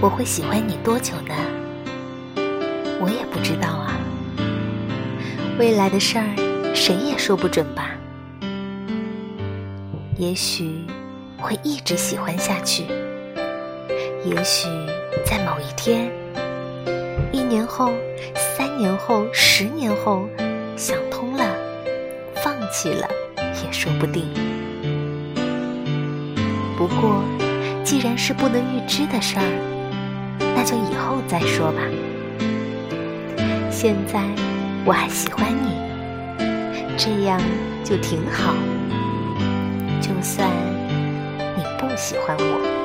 我会喜欢你多久呢？我也不知道啊。未来的事儿，谁也说不准吧。也许会一直喜欢下去，也许在某一天，一年后、三年后、十年后，想通了，放弃了，也说不定。不过，既然是不能预知的事儿，就以后再说吧。现在我还喜欢你，这样就挺好。就算你不喜欢我。